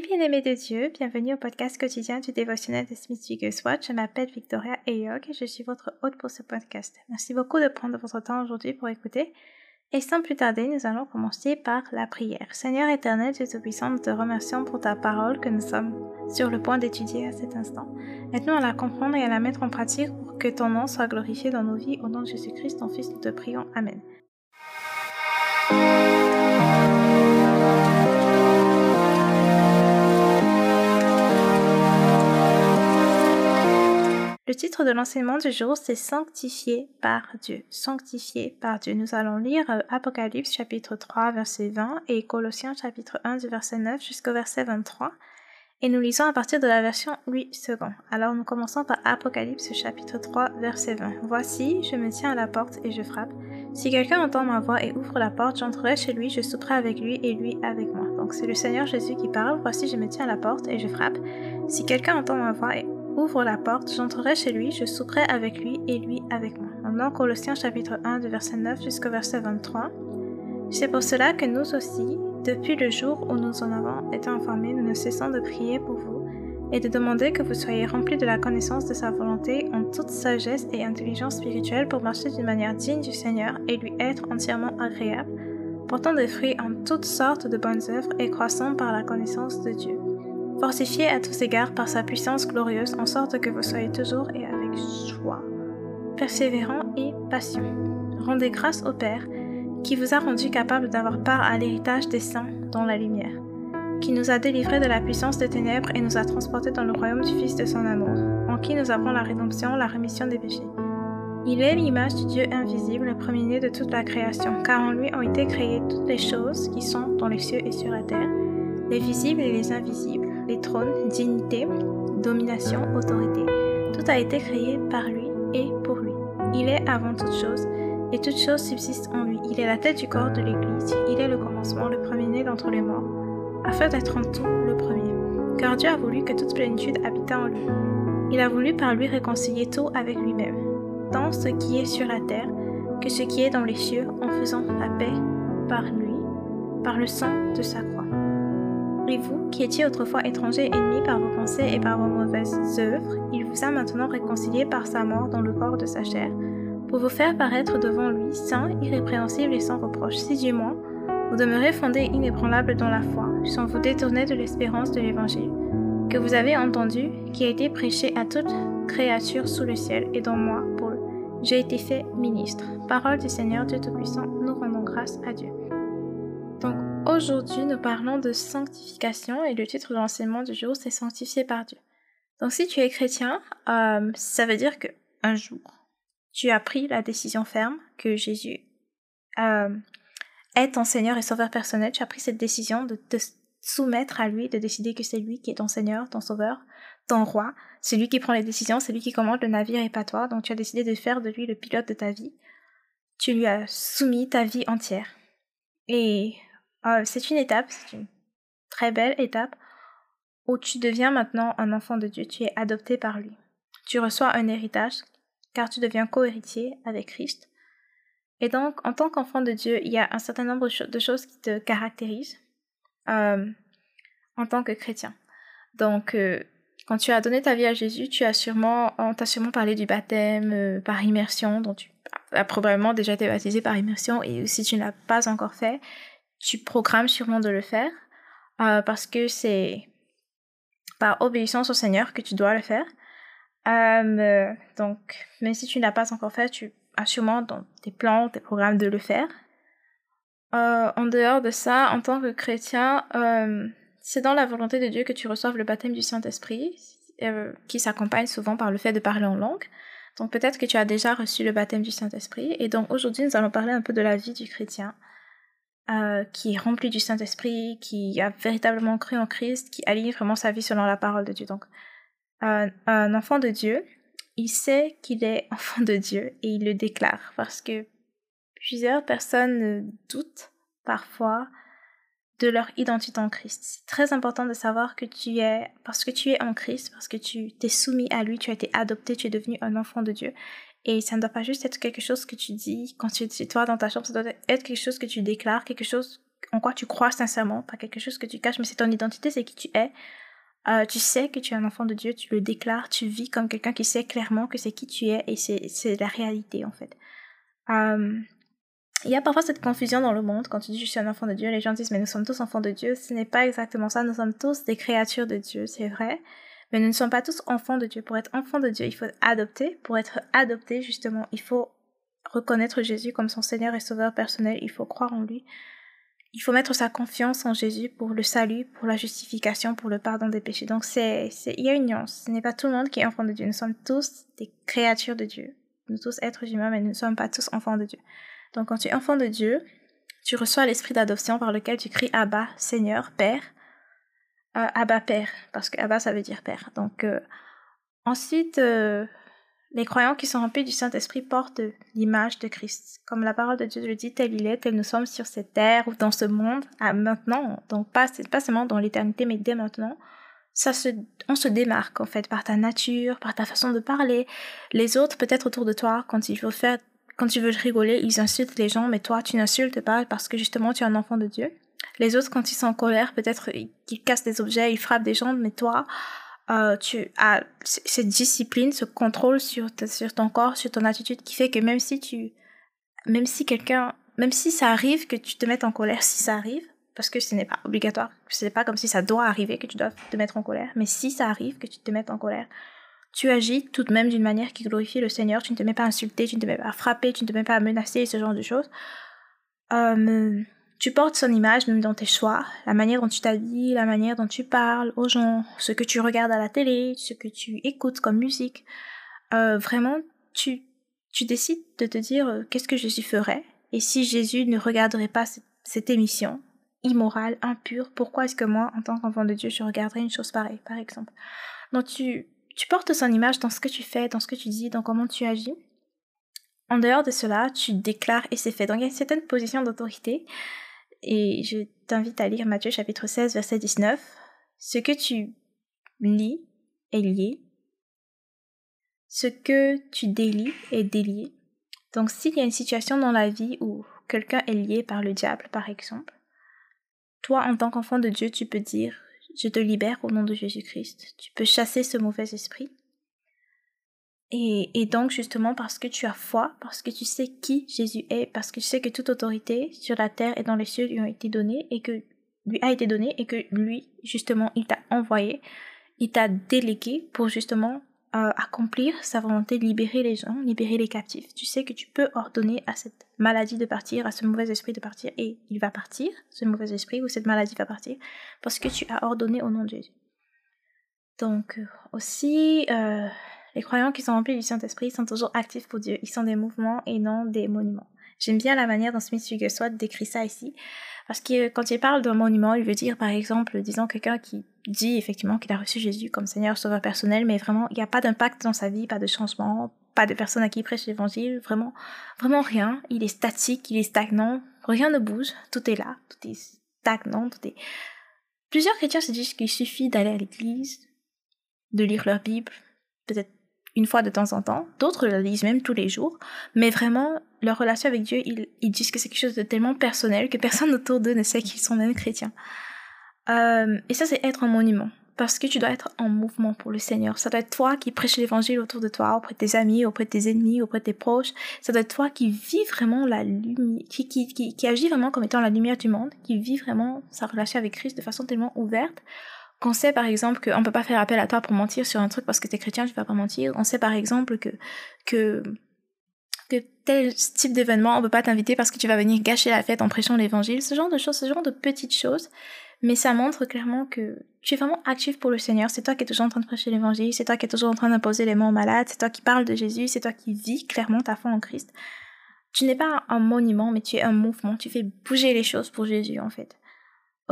Bien-aimés de Dieu, bienvenue au podcast quotidien du dévotionnel de Smith Wigglesworth. Je m'appelle Victoria Ayog et je suis votre hôte pour ce podcast. Merci beaucoup de prendre votre temps aujourd'hui pour écouter. Et sans plus tarder, nous allons commencer par la prière. Seigneur éternel, Dieu Tout-Puissant, nous te remercions pour ta parole que nous sommes sur le point d'étudier à cet instant. Aide-nous à la comprendre et à la mettre en pratique pour que ton nom soit glorifié dans nos vies. Au nom de Jésus-Christ, ton Fils, nous te prions. Amen. Le titre de l'enseignement du jour, c'est Sanctifié par Dieu. Sanctifié par Dieu. Nous allons lire euh, Apocalypse chapitre 3 verset 20 et Colossiens chapitre 1 du verset 9 jusqu'au verset 23. Et nous lisons à partir de la version 8 secondes. Alors nous commençons par Apocalypse chapitre 3 verset 20. Voici, je me tiens à la porte et je frappe. Si quelqu'un entend ma voix et ouvre la porte, j'entrerai chez lui, je souperai avec lui et lui avec moi. Donc c'est le Seigneur Jésus qui parle. Voici, je me tiens à la porte et je frappe. Si quelqu'un entend ma voix et ouvre la porte, j'entrerai chez lui, je souperai avec lui et lui avec moi. Colossiens chapitre 1 du verset 9 jusqu'au verset 23. C'est pour cela que nous aussi, depuis le jour où nous en avons été informés, nous ne cessons de prier pour vous et de demander que vous soyez remplis de la connaissance de sa volonté en toute sagesse et intelligence spirituelle pour marcher d'une manière digne du Seigneur et lui être entièrement agréable, portant des fruits en toutes sortes de bonnes œuvres et croissant par la connaissance de Dieu fortifié à tous égards par sa puissance glorieuse, en sorte que vous soyez toujours et avec joie, persévérant et patient. Rendez grâce au Père, qui vous a rendu capable d'avoir part à l'héritage des saints dans la lumière, qui nous a délivrés de la puissance des ténèbres et nous a transportés dans le royaume du Fils de son amour, en qui nous avons la rédemption, la rémission des péchés. Il est l'image du Dieu invisible, le premier-né de toute la création, car en lui ont été créées toutes les choses qui sont dans les cieux et sur la terre, les visibles et les invisibles les trônes, dignité, domination, autorité. Tout a été créé par lui et pour lui. Il est avant toute chose, et toute chose subsiste en lui. Il est la tête du corps de l'Église. Il est le commencement, le premier-né d'entre les morts, afin d'être en tout le premier. Car Dieu a voulu que toute plénitude habitât en lui. Il a voulu par lui réconcilier tout avec lui-même, tant ce qui est sur la terre que ce qui est dans les cieux, en faisant la paix par lui, par le sang de sa croix. Et vous, qui étiez autrefois étrangers ennemis par vos pensées et par vos mauvaises œuvres, il vous a maintenant réconciliés par sa mort dans le corps de sa chair, pour vous faire paraître devant lui saint, irrépréhensible et sans reproche. Si du moins, vous demeurez fondés inébranlables dans la foi, sans vous détourner de l'espérance de l'Évangile, que vous avez entendu, qui a été prêché à toute créature sous le ciel, et dont moi, Paul, j'ai été fait ministre. Parole du Seigneur Dieu Tout-Puissant, nous rendons grâce à Dieu. Aujourd'hui, nous parlons de sanctification et le titre de l'enseignement du jour, c'est Sanctifié par Dieu. Donc si tu es chrétien, euh, ça veut dire que un jour, tu as pris la décision ferme que Jésus euh, est ton Seigneur et Sauveur personnel. Tu as pris cette décision de te soumettre à lui, de décider que c'est lui qui est ton Seigneur, ton Sauveur, ton Roi. C'est lui qui prend les décisions, c'est lui qui commande le navire et pas toi. Donc tu as décidé de faire de lui le pilote de ta vie. Tu lui as soumis ta vie entière. Et ah, c'est une étape, c'est une très belle étape où tu deviens maintenant un enfant de Dieu, tu es adopté par lui. Tu reçois un héritage car tu deviens co-héritier avec Christ. Et donc, en tant qu'enfant de Dieu, il y a un certain nombre de choses qui te caractérisent euh, en tant que chrétien. Donc, euh, quand tu as donné ta vie à Jésus, tu as sûrement, on t'a sûrement parlé du baptême euh, par immersion, dont tu as probablement déjà été baptisé par immersion, et si tu ne l'as pas encore fait, tu programmes sûrement de le faire euh, parce que c'est par obéissance au Seigneur que tu dois le faire. Euh, donc, même si tu n'as pas encore fait, tu as sûrement dans tes plans, tes programmes de le faire. Euh, en dehors de ça, en tant que chrétien, c'est dans la volonté de Dieu que tu reçoives le baptême du Saint-Esprit, qui s'accompagne souvent par le fait de parler en langue. Donc peut-être que tu as déjà reçu le baptême du Saint-Esprit. Et donc aujourd'hui, nous allons parler un peu de la vie du chrétien. Euh, qui est rempli du Saint-Esprit, qui a véritablement cru en Christ, qui aligne vraiment sa vie selon la parole de Dieu. Donc, un enfant de Dieu, il sait qu'il est enfant de Dieu et il le déclare parce que plusieurs personnes doutent parfois de leur identité en Christ. C'est très important de savoir que tu es, parce que tu es en Christ, parce que tu t'es soumis à lui, tu as été adopté, tu es devenu un enfant de Dieu. Et ça ne doit pas juste être quelque chose que tu dis quand tu es toi dans ta chambre, ça doit être quelque chose que tu déclares, quelque chose en quoi tu crois sincèrement, pas quelque chose que tu caches, mais c'est ton identité, c'est qui tu es. Euh, tu sais que tu es un enfant de Dieu, tu le déclares, tu vis comme quelqu'un qui sait clairement que c'est qui tu es et c'est la réalité en fait. Euh, il y a parfois cette confusion dans le monde quand tu dis je suis un enfant de Dieu, les gens disent mais nous sommes tous enfants de Dieu. Ce n'est pas exactement ça, nous sommes tous des créatures de Dieu, c'est vrai, mais nous ne sommes pas tous enfants de Dieu. Pour être enfant de Dieu, il faut adopter. Pour être adopté, justement, il faut reconnaître Jésus comme son Seigneur et Sauveur personnel, il faut croire en lui. Il faut mettre sa confiance en Jésus pour le salut, pour la justification, pour le pardon des péchés. Donc c'est, il y a une nuance. Ce n'est pas tout le monde qui est enfant de Dieu. Nous sommes tous des créatures de Dieu. Nous tous êtres humains, mais nous ne sommes pas tous enfants de Dieu. Donc quand tu es enfant de Dieu, tu reçois l'esprit d'adoption par lequel tu cries Abba, Seigneur, Père. Euh, Abba, Père, parce que Abba, ça veut dire Père. Donc euh, ensuite, euh, les croyants qui sont remplis du Saint-Esprit portent l'image de Christ. Comme la parole de Dieu le dit, tel il est, tel nous sommes sur cette terre ou dans ce monde, à maintenant. Donc pas, pas seulement dans l'éternité, mais dès maintenant. Ça se, on se démarque en fait par ta nature, par ta façon de parler. Les autres, peut-être autour de toi, quand ils veulent faire, quand tu veux rigoler, ils insultent les gens, mais toi, tu n'insultes pas parce que justement, tu es un enfant de Dieu. Les autres, quand ils sont en colère, peut-être ils cassent des objets, ils frappent des gens, mais toi, euh, tu as cette discipline, ce contrôle sur, sur ton corps, sur ton attitude qui fait que même si tu, même si quelqu'un, même si ça arrive que tu te mettes en colère, si ça arrive, parce que ce n'est pas obligatoire, ce n'est pas comme si ça doit arriver que tu dois te mettre en colère, mais si ça arrive que tu te mettes en colère, tu agis tout de même d'une manière qui glorifie le Seigneur, tu ne te mets pas à insulter, tu ne te mets pas à frapper, tu ne te mets pas à menacer, ce genre de choses. Euh, tu portes son image même dans tes choix, la manière dont tu t'habilles, la manière dont tu parles aux gens, ce que tu regardes à la télé, ce que tu écoutes comme musique. Euh, vraiment, tu, tu décides de te dire euh, qu'est-ce que Jésus ferait? Et si Jésus ne regarderait pas cette, émission immorale, impure, pourquoi est-ce que moi, en tant qu'enfant de Dieu, je regarderais une chose pareille, par exemple? Donc tu, tu portes son image dans ce que tu fais, dans ce que tu dis, dans comment tu agis. En dehors de cela, tu déclares et c'est fait. Donc il y a une certaine position d'autorité et je t'invite à lire Matthieu chapitre 16, verset 19. Ce que tu lis est lié. Ce que tu délies est délié. Donc s'il y a une situation dans la vie où quelqu'un est lié par le diable, par exemple, toi, en tant qu'enfant de Dieu, tu peux dire, je te libère au nom de Jésus-Christ. Tu peux chasser ce mauvais esprit. Et, donc justement parce que tu as foi, parce que tu sais qui Jésus est, parce que tu sais que toute autorité sur la terre et dans les cieux lui ont été données et que lui a été donnée et que lui justement il t'a envoyé, il t'a délégué pour justement euh, accomplir sa volonté, libérer les gens, libérer les captifs. Tu sais que tu peux ordonner à cette maladie de partir, à ce mauvais esprit de partir et il va partir, ce mauvais esprit ou cette maladie va partir parce que tu as ordonné au nom de Jésus. Donc euh, aussi euh, les croyants qui sont remplis du Saint-Esprit sont toujours actifs pour Dieu. Ils sont des mouvements et non des monuments. J'aime bien la manière dont Smith Wigglesworth décrit ça ici. Parce que quand il parle d'un monument, il veut dire par exemple, disons quelqu'un qui dit effectivement qu'il a reçu Jésus comme Seigneur Sauveur personnel, mais vraiment il n'y a pas d'impact dans sa vie, pas de changement, pas de personne à qui il prêche l'évangile, vraiment, vraiment rien. Il est statique, il est stagnant, rien ne bouge, tout est là, tout est stagnant, tout est. Plusieurs chrétiens se disent qu'il suffit d'aller à l'église, de lire leur Bible, peut-être une fois de temps en temps, d'autres le lisent même tous les jours, mais vraiment, leur relation avec Dieu, ils, disent que c'est quelque chose de tellement personnel que personne autour d'eux ne sait qu'ils sont même chrétiens. Euh, et ça, c'est être un monument, parce que tu dois être en mouvement pour le Seigneur. Ça doit être toi qui prêches l'évangile autour de toi, auprès de tes amis, auprès de tes ennemis, auprès de tes proches. Ça doit être toi qui vis vraiment la lumière, qui, qui, qui, qui agit vraiment comme étant la lumière du monde, qui vit vraiment sa relation avec Christ de façon tellement ouverte qu'on sait par exemple qu'on ne peut pas faire appel à toi pour mentir sur un truc parce que tu es chrétien, tu vas pas mentir. On sait par exemple que, que, que tel type d'événement, on peut pas t'inviter parce que tu vas venir gâcher la fête en prêchant l'évangile. Ce genre de choses, ce genre de petites choses. Mais ça montre clairement que tu es vraiment actif pour le Seigneur. C'est toi qui es toujours en train de prêcher l'évangile. C'est toi qui es toujours en train d'imposer les mots aux malades. C'est toi qui parles de Jésus. C'est toi qui vis clairement ta foi en Christ. Tu n'es pas un monument, mais tu es un mouvement. Tu fais bouger les choses pour Jésus, en fait.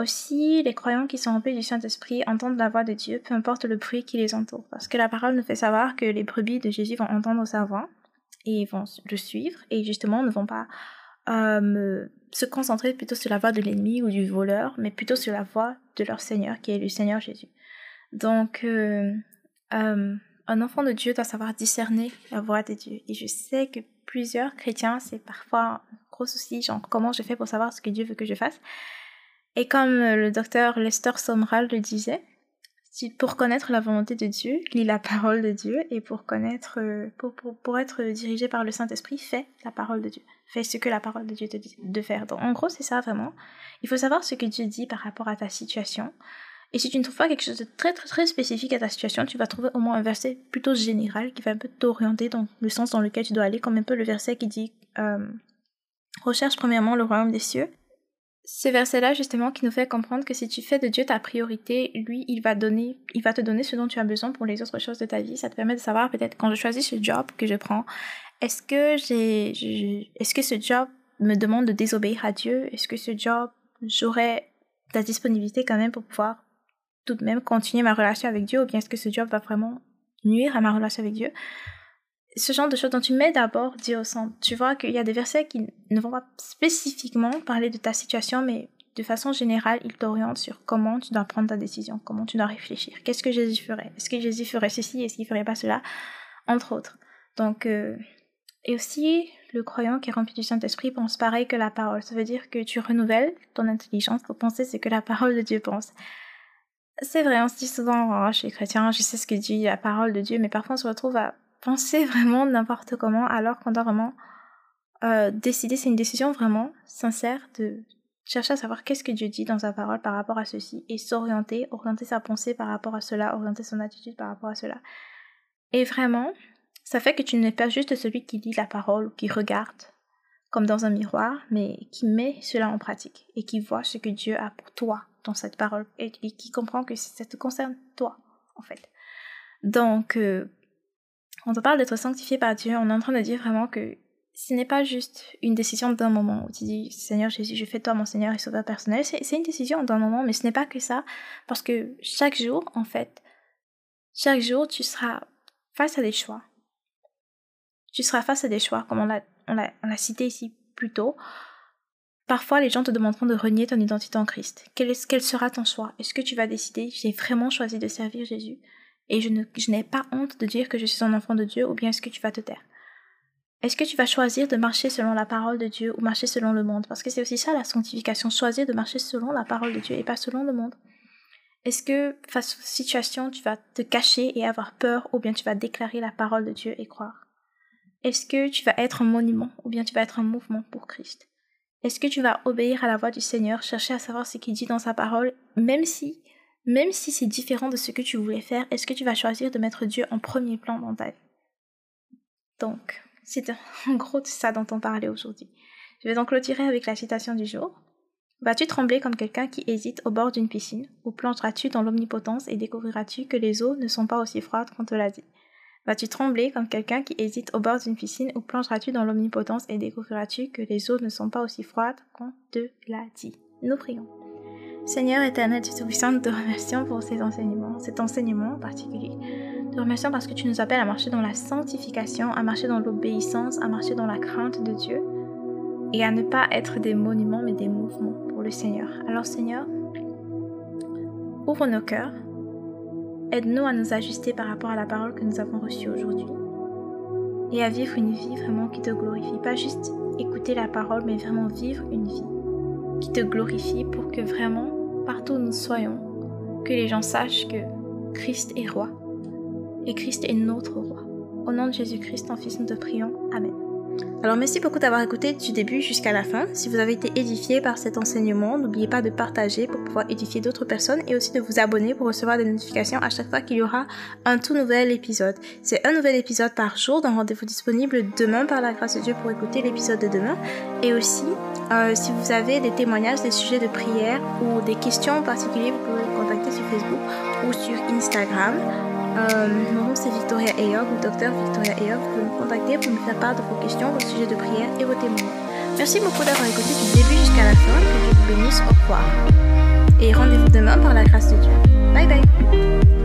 Aussi, les croyants qui sont remplis du Saint-Esprit entendent la voix de Dieu, peu importe le bruit qui les entoure, parce que la parole nous fait savoir que les brebis de Jésus vont entendre sa voix et vont le suivre, et justement ne vont pas euh, se concentrer plutôt sur la voix de l'ennemi ou du voleur, mais plutôt sur la voix de leur Seigneur, qui est le Seigneur Jésus. Donc, euh, euh, un enfant de Dieu doit savoir discerner la voix de Dieu. Et je sais que plusieurs chrétiens, c'est parfois un gros souci, genre comment je fais pour savoir ce que Dieu veut que je fasse? Et comme le docteur Lester Somral le disait, pour connaître la volonté de Dieu, lis la parole de Dieu et pour connaître, euh, pour, pour, pour être dirigé par le Saint-Esprit, fais la parole de Dieu. Fais ce que la parole de Dieu te dit de faire. Donc, en gros, c'est ça vraiment. Il faut savoir ce que Dieu dit par rapport à ta situation. Et si tu ne trouves pas quelque chose de très très très spécifique à ta situation, tu vas trouver au moins un verset plutôt général qui va un peu t'orienter dans le sens dans lequel tu dois aller, comme un peu le verset qui dit euh, recherche premièrement le royaume des cieux ce verset-là, justement, qui nous fait comprendre que si tu fais de Dieu ta priorité, lui, il va donner, il va te donner ce dont tu as besoin pour les autres choses de ta vie. Ça te permet de savoir, peut-être, quand je choisis ce job que je prends, est-ce que j'ai, est-ce que ce job me demande de désobéir à Dieu? Est-ce que ce job, j'aurai la disponibilité quand même pour pouvoir tout de même continuer ma relation avec Dieu? Ou bien est-ce que ce job va vraiment nuire à ma relation avec Dieu? Ce genre de choses dont tu mets d'abord Dieu au centre. Tu vois qu'il y a des versets qui ne vont pas spécifiquement parler de ta situation, mais de façon générale, ils t'orientent sur comment tu dois prendre ta décision, comment tu dois réfléchir. Qu'est-ce que Jésus ferait? Est-ce que Jésus ferait ceci? Est-ce qu'il ferait pas cela? Entre autres. Donc, euh, et aussi, le croyant qui est rempli du Saint-Esprit pense pareil que la parole. Ça veut dire que tu renouvelles ton intelligence pour penser ce que la parole de Dieu pense. C'est vrai, on se dit souvent, oh, je suis chrétien, je sais ce que dit la parole de Dieu, mais parfois on se retrouve à penser vraiment n'importe comment alors qu'on doit vraiment euh, décider, c'est une décision vraiment sincère de chercher à savoir qu'est-ce que Dieu dit dans sa parole par rapport à ceci et s'orienter, orienter sa pensée par rapport à cela, orienter son attitude par rapport à cela. Et vraiment, ça fait que tu n'es pas juste celui qui lit la parole ou qui regarde comme dans un miroir, mais qui met cela en pratique et qui voit ce que Dieu a pour toi dans cette parole et qui comprend que ça te concerne toi, en fait. Donc, euh, quand on parle d'être sanctifié par Dieu, on est en train de dire vraiment que ce n'est pas juste une décision d'un moment où tu dis Seigneur Jésus, je fais toi mon Seigneur et sauveur personnel. C'est une décision d'un moment, mais ce n'est pas que ça, parce que chaque jour, en fait, chaque jour, tu seras face à des choix. Tu seras face à des choix, comme on l'a cité ici plus tôt. Parfois, les gens te demanderont de renier ton identité en Christ. Quel, quel sera ton choix? Est-ce que tu vas décider J'ai vraiment choisi de servir Jésus? Et je, n'ai pas honte de dire que je suis un enfant de Dieu ou bien est-ce que tu vas te taire? Est-ce que tu vas choisir de marcher selon la parole de Dieu ou marcher selon le monde? Parce que c'est aussi ça la sanctification, choisir de marcher selon la parole de Dieu et pas selon le monde. Est-ce que face aux situations, tu vas te cacher et avoir peur ou bien tu vas déclarer la parole de Dieu et croire? Est-ce que tu vas être un monument ou bien tu vas être un mouvement pour Christ? Est-ce que tu vas obéir à la voix du Seigneur, chercher à savoir ce qu'il dit dans sa parole, même si même si c'est différent de ce que tu voulais faire, est-ce que tu vas choisir de mettre Dieu en premier plan dans ta vie? Donc, c'est en gros ça dont on parlait aujourd'hui. Je vais donc clôturer avec la citation du jour. Vas-tu trembler comme quelqu'un qui hésite au bord d'une piscine, ou plongeras-tu dans l'omnipotence et découvriras-tu que les eaux ne sont pas aussi froides qu'on te l'a dit? Vas-tu trembler comme quelqu'un qui hésite au bord d'une piscine, ou plongeras-tu dans l'omnipotence et découvriras-tu que les eaux ne sont pas aussi froides qu'on te l'a dit Nous prions. Seigneur éternel, Dieu Tout-Puissant, nous te remercions pour ces enseignements, cet enseignement en particulier. Nous te remercions parce que tu nous appelles à marcher dans la sanctification, à marcher dans l'obéissance, à marcher dans la crainte de Dieu et à ne pas être des monuments mais des mouvements pour le Seigneur. Alors Seigneur, ouvre nos cœurs, aide-nous à nous ajuster par rapport à la parole que nous avons reçue aujourd'hui et à vivre une vie vraiment qui te glorifie. Pas juste écouter la parole, mais vraiment vivre une vie qui te glorifie pour que vraiment partout où nous soyons, que les gens sachent que Christ est roi et Christ est notre roi. Au nom de Jésus-Christ, ton Fils, nous te prions. Amen. Alors merci beaucoup d'avoir écouté du début jusqu'à la fin. Si vous avez été édifié par cet enseignement, n'oubliez pas de partager pour pouvoir édifier d'autres personnes et aussi de vous abonner pour recevoir des notifications à chaque fois qu'il y aura un tout nouvel épisode. C'est un nouvel épisode par jour d'un rendez-vous disponible demain par la grâce de Dieu pour écouter l'épisode de demain. Et aussi, euh, si vous avez des témoignages, des sujets de prière ou des questions particulières, vous pouvez me contacter sur Facebook ou sur Instagram. Euh, mon nom c'est Victoria Ayog, ou docteur Victoria Ayog. Vous pouvez me contacter pour me faire part de vos questions, vos sujets de prière et vos témoignages. Merci beaucoup d'avoir écouté du début jusqu'à la fin. Que Dieu vous bénisse. Au revoir. Et rendez-vous demain par la grâce de Dieu. Bye bye.